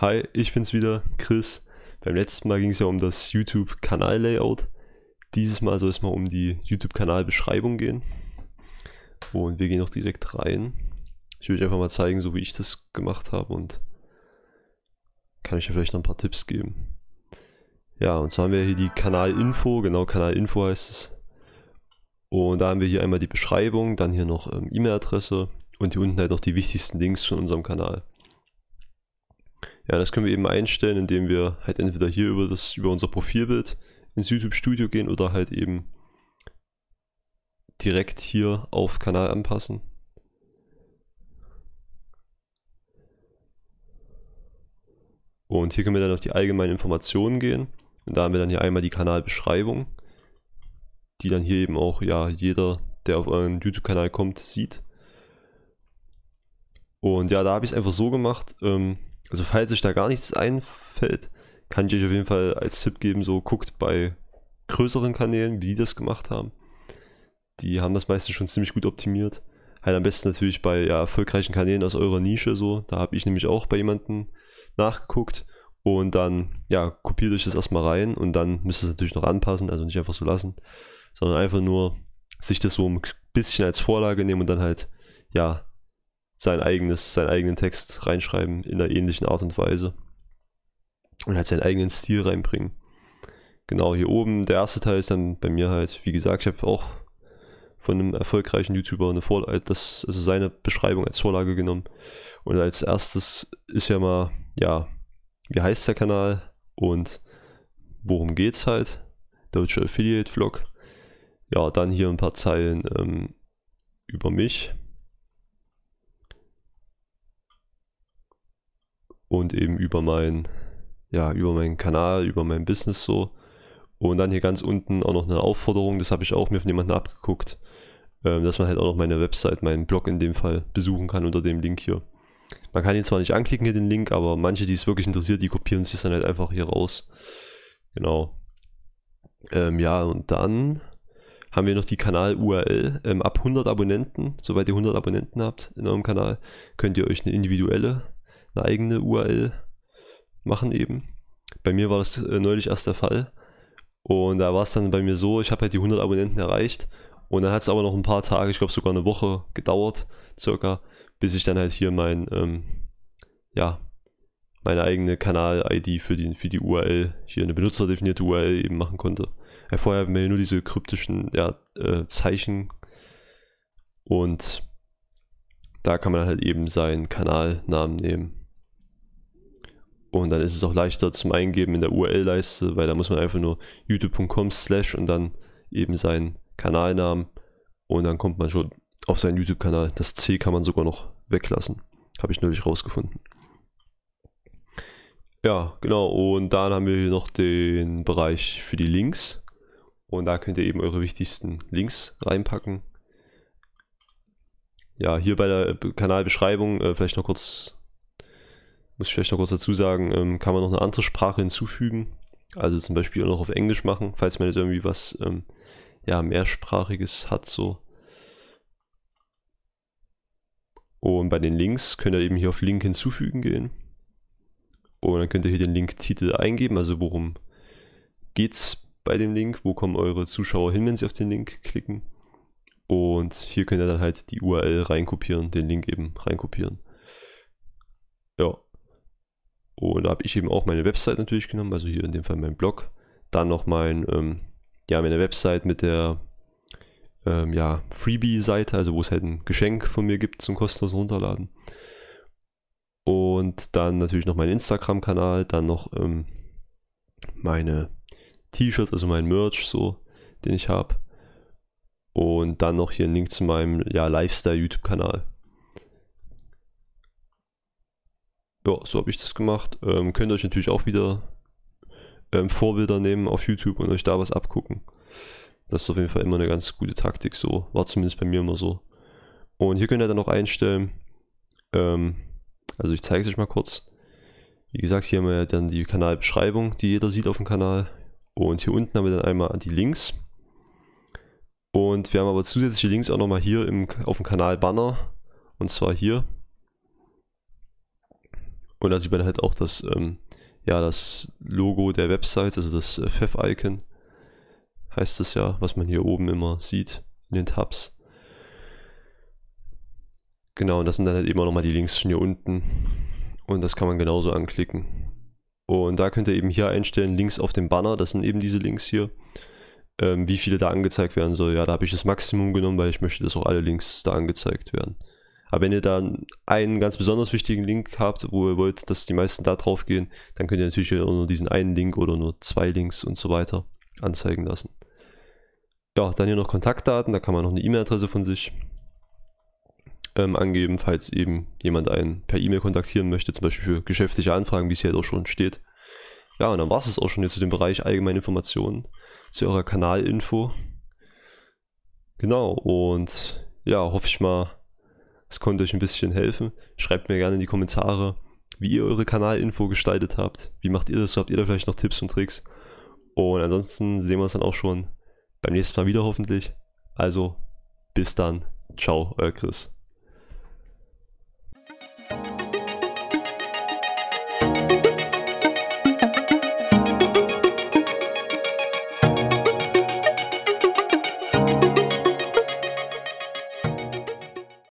Hi, ich bin's wieder, Chris. Beim letzten Mal ging es ja um das YouTube-Kanal-Layout. Dieses Mal soll es mal um die YouTube-Kanal-Beschreibung gehen. Und wir gehen auch direkt rein. Ich will euch einfach mal zeigen, so wie ich das gemacht habe und kann euch vielleicht noch ein paar Tipps geben. Ja, und zwar haben wir hier die Kanalinfo, genau Kanalinfo heißt es. Und da haben wir hier einmal die Beschreibung, dann hier noch ähm, E-Mail-Adresse und hier unten halt noch die wichtigsten Links von unserem Kanal. Ja, das können wir eben einstellen, indem wir halt entweder hier über, das, über unser Profilbild ins YouTube Studio gehen oder halt eben direkt hier auf Kanal anpassen. Und hier können wir dann auf die allgemeinen Informationen gehen. Und da haben wir dann hier einmal die Kanalbeschreibung, die dann hier eben auch ja jeder, der auf euren YouTube-Kanal kommt, sieht. Und ja, da habe ich es einfach so gemacht, ähm, also falls euch da gar nichts einfällt, kann ich euch auf jeden Fall als Tipp geben, so guckt bei größeren Kanälen, wie die das gemacht haben. Die haben das meistens schon ziemlich gut optimiert. Halt am besten natürlich bei ja, erfolgreichen Kanälen aus eurer Nische so. Da habe ich nämlich auch bei jemandem nachgeguckt. Und dann, ja, kopiert euch das erstmal rein und dann müsst ihr es natürlich noch anpassen, also nicht einfach so lassen, sondern einfach nur sich das so ein bisschen als Vorlage nehmen und dann halt, ja, sein eigenes, seinen eigenen Text reinschreiben in einer ähnlichen Art und Weise. Und halt seinen eigenen Stil reinbringen. Genau, hier oben, der erste Teil ist dann bei mir halt, wie gesagt, ich habe auch von einem erfolgreichen YouTuber eine Vorlage, das, also seine Beschreibung als Vorlage genommen. Und als erstes ist ja mal, ja, wie heißt der Kanal und worum geht's halt? Deutsche Affiliate Vlog. Ja, dann hier ein paar Zeilen ähm, über mich, und eben über mein, ja, über meinen Kanal, über mein Business so. Und dann hier ganz unten auch noch eine Aufforderung, das habe ich auch mir von jemandem abgeguckt, ähm, dass man halt auch noch meine Website, meinen Blog in dem Fall besuchen kann unter dem Link hier. Man kann ihn zwar nicht anklicken hier den Link, aber manche, die es wirklich interessiert, die kopieren sich dann halt einfach hier raus. Genau. Ähm, ja, und dann haben wir noch die Kanal-URL. Ähm, ab 100 Abonnenten, soweit ihr 100 Abonnenten habt in eurem Kanal, könnt ihr euch eine individuelle eine eigene URL machen eben. Bei mir war das äh, neulich erst der Fall. Und da war es dann bei mir so, ich habe halt die 100 Abonnenten erreicht. Und dann hat es aber noch ein paar Tage, ich glaube sogar eine Woche gedauert, circa, bis ich dann halt hier mein, ähm, ja, meine eigene Kanal-ID für die, für die URL, hier eine benutzerdefinierte URL eben machen konnte. Ja, vorher haben wir nur diese kryptischen ja, äh, Zeichen und da kann man halt eben seinen Kanalnamen nehmen. Und dann ist es auch leichter zum Eingeben in der URL-Leiste, weil da muss man einfach nur youtube.com slash und dann eben seinen Kanalnamen und dann kommt man schon auf seinen YouTube-Kanal. Das C kann man sogar noch weglassen. Habe ich neulich rausgefunden. Ja, genau. Und dann haben wir hier noch den Bereich für die Links. Und da könnt ihr eben eure wichtigsten Links reinpacken. Ja, hier bei der Kanalbeschreibung äh, vielleicht noch kurz muss ich vielleicht noch kurz dazu sagen, ähm, kann man noch eine andere Sprache hinzufügen. Also zum Beispiel auch noch auf Englisch machen, falls man jetzt irgendwie was ähm, ja, mehrsprachiges hat. So. Und bei den Links könnt ihr eben hier auf Link hinzufügen gehen. Und dann könnt ihr hier den Link-Titel eingeben, also worum geht es bei dem Link, wo kommen eure Zuschauer hin, wenn sie auf den Link klicken. Und hier könnt ihr dann halt die URL reinkopieren, den Link eben reinkopieren. Ja. Und da habe ich eben auch meine Website natürlich genommen, also hier in dem Fall mein Blog. Dann noch mein, ähm, ja, meine Website mit der ähm, ja, Freebie-Seite, also wo es halt ein Geschenk von mir gibt zum kostenlosen Runterladen. Und dann natürlich noch mein Instagram-Kanal, dann noch ähm, meine T-Shirts, also mein Merch, so, den ich habe. Und dann noch hier ein Link zu meinem ja, Lifestyle-YouTube-Kanal. Ja, so habe ich das gemacht. Ähm, könnt ihr euch natürlich auch wieder ähm, Vorbilder nehmen auf YouTube und euch da was abgucken. Das ist auf jeden Fall immer eine ganz gute Taktik, so. War zumindest bei mir immer so. Und hier könnt ihr dann noch einstellen, ähm, also ich zeige es euch mal kurz. Wie gesagt, hier haben wir dann die Kanalbeschreibung, die jeder sieht auf dem Kanal. Und hier unten haben wir dann einmal die Links. Und wir haben aber zusätzliche Links auch nochmal hier im, auf dem Kanal Banner. Und zwar hier. Und da sieht man halt auch das, ähm, ja, das Logo der Website, also das äh, Fev-Icon, heißt es ja, was man hier oben immer sieht in den Tabs. Genau, und das sind dann halt eben auch nochmal die Links von hier unten. Und das kann man genauso anklicken. Und da könnt ihr eben hier einstellen, Links auf dem Banner, das sind eben diese Links hier. Ähm, wie viele da angezeigt werden soll. Ja, da habe ich das Maximum genommen, weil ich möchte, dass auch alle Links da angezeigt werden. Aber wenn ihr dann einen ganz besonders wichtigen Link habt, wo ihr wollt, dass die meisten da drauf gehen, dann könnt ihr natürlich nur diesen einen Link oder nur zwei Links und so weiter anzeigen lassen. Ja, dann hier noch Kontaktdaten, da kann man noch eine E-Mail-Adresse von sich ähm, angeben, falls eben jemand einen per E-Mail kontaktieren möchte, zum Beispiel für geschäftliche Anfragen, wie es hier halt auch schon steht. Ja, und dann war es auch schon jetzt zu dem Bereich allgemeine Informationen, zu eurer Kanalinfo. Genau, und ja, hoffe ich mal, es konnte euch ein bisschen helfen. Schreibt mir gerne in die Kommentare, wie ihr eure Kanalinfo gestaltet habt. Wie macht ihr das? Habt ihr da vielleicht noch Tipps und Tricks? Und ansonsten sehen wir uns dann auch schon beim nächsten Mal wieder hoffentlich. Also bis dann. Ciao, euer Chris.